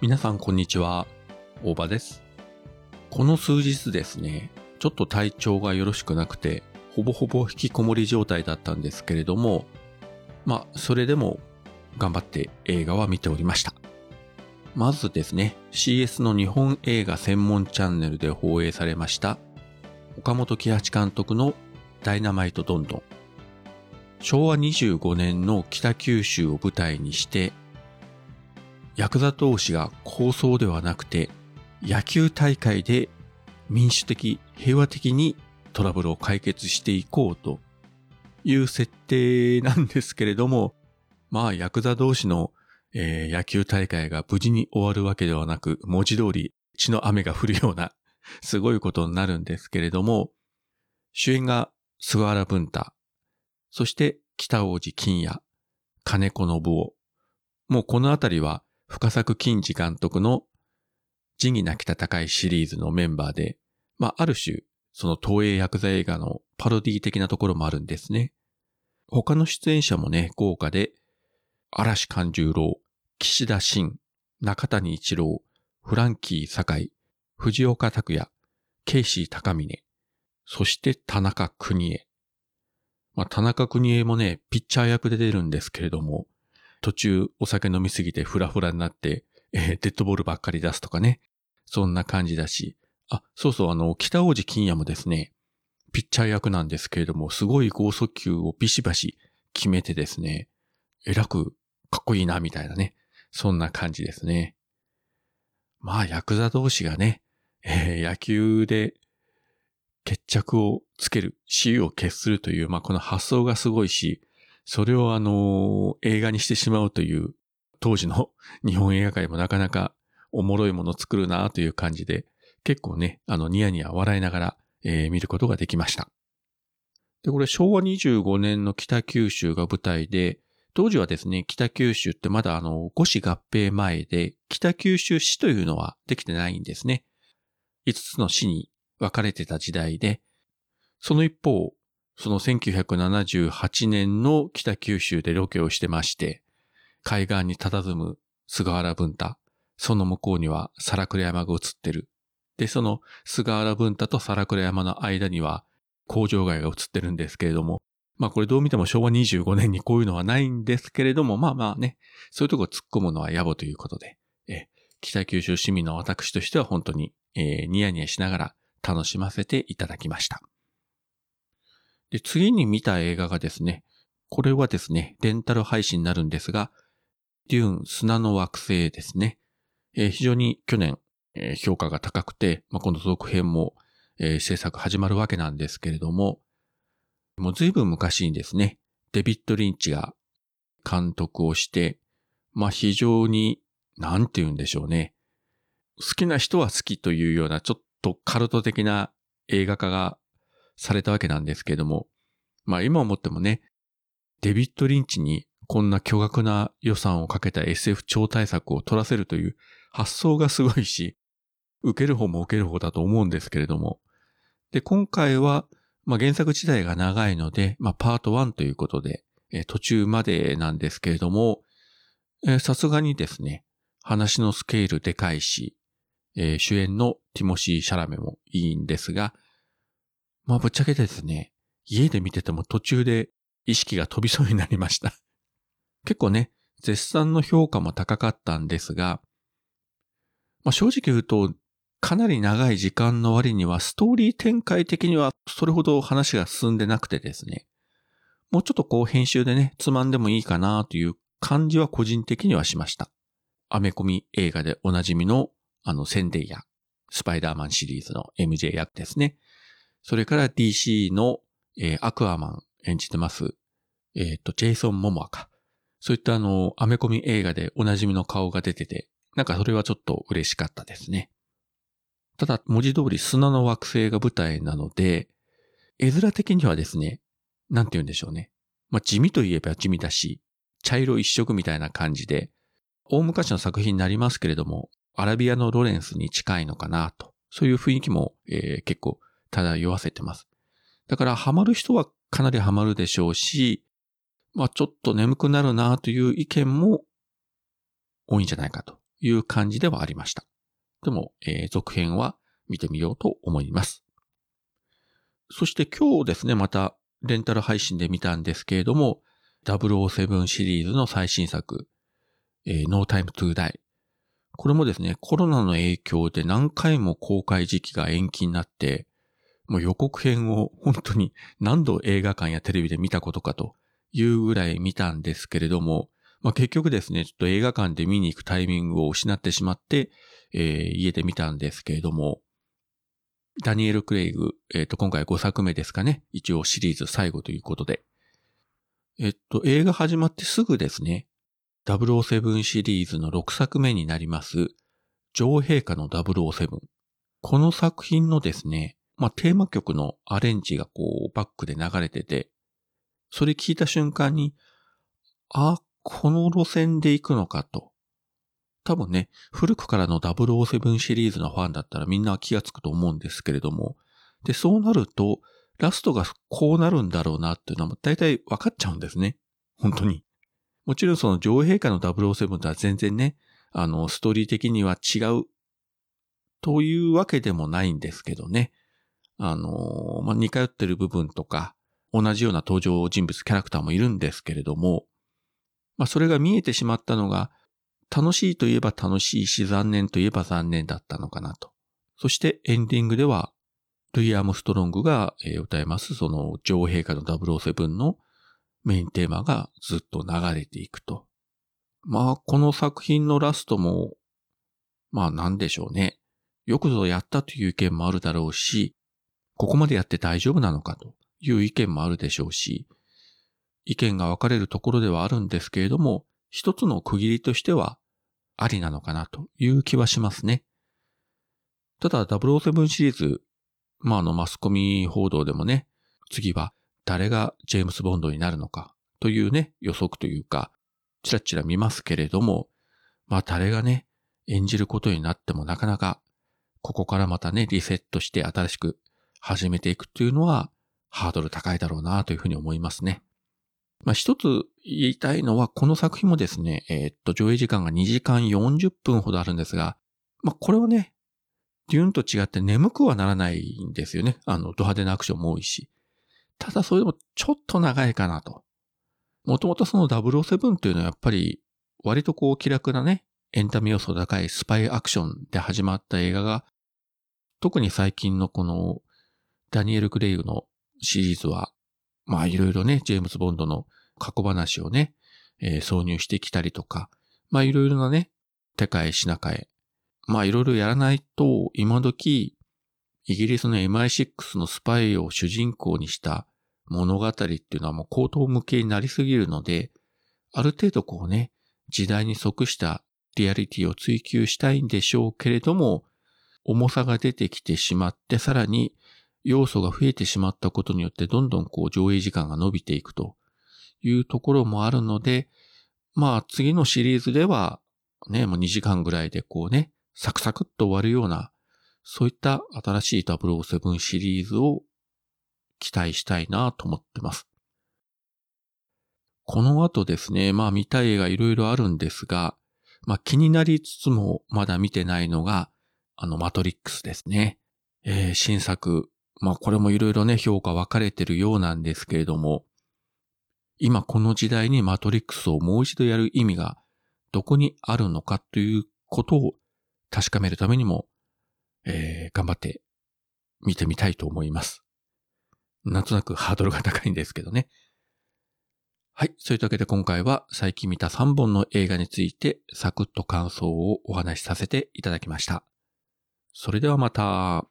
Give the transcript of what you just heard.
皆さんこんにちは。大場です。この数日ですね、ちょっと体調がよろしくなくて、ほぼほぼ引きこもり状態だったんですけれども、まあ、それでも頑張って映画は見ておりました。まずですね、CS の日本映画専門チャンネルで放映されました、岡本喜八監督のダイナマイトどんどん。昭和25年の北九州を舞台にして、ヤクザ同士が抗争ではなくて、野球大会で民主的、平和的にトラブルを解決していこうという設定なんですけれども、まあ、ヤクザ同士の、えー野球大会が無事に終わるわけではなく、文字通り血の雨が降るような、すごいことになるんですけれども、主演が菅原文太、そして北王子金也、金子信夫。もうこのあたりは深作金次監督の仁義なき戦いシリーズのメンバーで、まあある種、その東映ヤクザ映画のパロディ的なところもあるんですね。他の出演者もね、豪華で、嵐勘十郎、岸田真、中谷一郎、フランキー堺、藤岡拓也、ケイシー高峰、そして田中邦衛。まあ、田中邦衛もね、ピッチャー役で出るんですけれども、途中お酒飲みすぎてフラフラになって、えーデッドボールばっかり出すとかね。そんな感じだし。あ、そうそう、あの、北王子金也もですね、ピッチャー役なんですけれども、すごい剛速球をビシバシ決めてですね、えらくかっこいいな、みたいなね。そんな感じですね。まあ、ヤクザ同士がね、えー野球で決着をつける、死を決するという、まあ、この発想がすごいし、それをあの映画にしてしまうという、当時の 日本映画界もなかなかおもろいものを作るなという感じで、結構ね、あの、ニヤニヤ笑いながら、えー見ることができました。で、これ昭和25年の北九州が舞台で、当時はですね、北九州ってまだあの、五市合併前で、北九州市というのはできてないんですね。5つの市に分かれてた時代で、その一方、その1978年の北九州でロケをしてまして、海岸に佇む菅原文太、その向こうには皿倉山が映ってる。で、その菅原文太と皿倉山の間には工場街が映ってるんですけれども、まあこれどう見ても昭和25年にこういうのはないんですけれども、まあまあね、そういうとこ突っ込むのは野暮ということで、え北九州市民の私としては本当に、えーニヤニヤしながら楽しませていただきました。で、次に見た映画がですね、これはですね、レンタル配信になるんですが、デューン砂の惑星ですね。えー非常に去年、えー評価が高くて、まあ、この続編も、えー制作始まるわけなんですけれども、もう随分昔にですね、デビッド・リンチが監督をして、まあ非常に、なんて言うんでしょうね。好きな人は好きというような、ちょっとカルト的な映画化がされたわけなんですけれども、まあ今思ってもね、デビッド・リンチにこんな巨額な予算をかけた SF 超大作を撮らせるという発想がすごいし、受ける方も受ける方だと思うんですけれども。で、今回は、まあ原作自体が長いので、まあパート1ということで、えー途中までなんですけれども、えさすがにですね、話のスケールでかいし、えー主演のティモシー・シャラメもいいんですが、まあぶっちゃけですね、家で見てても途中で意識が飛びそうになりました。結構ね、絶賛の評価も高かったんですが、まあ正直言うと、かなり長い時間の割にはストーリー展開的にはそれほど話が進んでなくてですね、もうちょっとこう編集でね、つまんでもいいかなという感じは個人的にはしました。アメコミ映画でおなじみのあのセンデイヤ、スパイダーマンシリーズの MJ 役ですね。それから DC の、えーアクアマン演じてます、えっ、と、ジェイソン・モモアか。そういったあの、アメコミ映画でおなじみの顔が出てて、なんかそれはちょっと嬉しかったですね。ただ、文字通り砂の惑星が舞台なので、絵面的にはですね、なんて言うんでしょうね。まあ、地味といえば地味だし、茶色一色みたいな感じで、大昔の作品になりますけれども、アラビアのロレンスに近いのかなと。そういう雰囲気も、えー結構漂わせてます。だから、ハマる人はかなりハマるでしょうし、まあ、ちょっと眠くなるなという意見も多いんじゃないかという感じではありました。でも、えー、続編は見てみようと思います。そして今日ですね、またレンタル配信で見たんですけれども、007シリーズの最新作、えー、No Time to Die。これもですね、コロナの影響で何回も公開時期が延期になって、もう予告編を本当に何度映画館やテレビで見たことかというぐらい見たんですけれども、まあ、結局ですね、ちょっと映画館で見に行くタイミングを失ってしまって、えー、家で見たんですけれども、ダニエル・クレイグ、えっ、ー、と、今回5作目ですかね。一応シリーズ最後ということで。えっと、映画始まってすぐですね、007シリーズの6作目になります、女王陛下の007。この作品のですね、まあ、テーマ曲のアレンジがこう、バックで流れてて、それ聞いた瞬間に、あ、この路線で行くのかと。多分ね、古くからの007シリーズのファンだったらみんな気がつくと思うんですけれども、で、そうなると、ラストがこうなるんだろうなっていうのは大体分かっちゃうんですね。本当に。もちろんその女王陛下の007とは全然ね、あの、ストーリー的には違うというわけでもないんですけどね。あの、まあ、似通ってる部分とか、同じような登場人物、キャラクターもいるんですけれども、まあ、それが見えてしまったのが、楽しいといえば楽しいし、残念といえば残念だったのかなと。そしてエンディングでは、ルイ・アームストロングが歌います、その女王陛下の007のメインテーマがずっと流れていくと。まあ、この作品のラストも、まあなんでしょうね。よくぞやったという意見もあるだろうし、ここまでやって大丈夫なのかという意見もあるでしょうし、意見が分かれるところではあるんですけれども、一つの区切りとしてはありなのかなという気はしますね。ただ007シリーズ、まああのマスコミ報道でもね、次は誰がジェームス・ボンドになるのかというね、予測というか、ちらちら見ますけれども、まあ誰がね、演じることになってもなかなか、ここからまたね、リセットして新しく始めていくっていうのは、ハードル高いだろうなというふうに思いますね。まあ、一つ言いたいのは、この作品もですね、えー、っと、上映時間が2時間40分ほどあるんですが、まあ、これはね、デューンと違って眠くはならないんですよね。あの、ド派手なアクションも多いし。ただそれでもちょっと長いかなと。もともとその007っていうのはやっぱり割とこう気楽なね、エンタメ要素高いスパイアクションで始まった映画が、特に最近のこのダニエル・クレイグのシリーズはまあいろいろね、ジェームズ・ボンドの過去話をね、えー、挿入してきたりとか、まあいろいろなね、手替え品替え。まあいろいろやらないと、今時、イギリスの MI6 のスパイを主人公にした物語っていうのはもう高等無形になりすぎるので、ある程度こうね、時代に即したリアリティを追求したいんでしょうけれども、重さが出てきてしまって、さらに要素が増えてしまったことによってどんどんこう上映時間が伸びていくというところもあるので、まあ次のシリーズではね、もう2時間ぐらいでこうね、サクサクっと終わるような、そういった新しい007シリーズを期待したいなと思ってます。この後ですね、まあ見たい映画いろいろあるんですが、まあ気になりつつもまだ見てないのが、あのマトリックスですね。えー、新作、まあこれもいろいろね、評価分かれてるようなんですけれども、今この時代にマトリックスをもう一度やる意味がどこにあるのかということを確かめるためにも、えー、頑張って見てみたいと思います。なんとなくハードルが高いんですけどね。はい。そういうわけで今回は最近見た3本の映画についてサクッと感想をお話しさせていただきました。それではまた。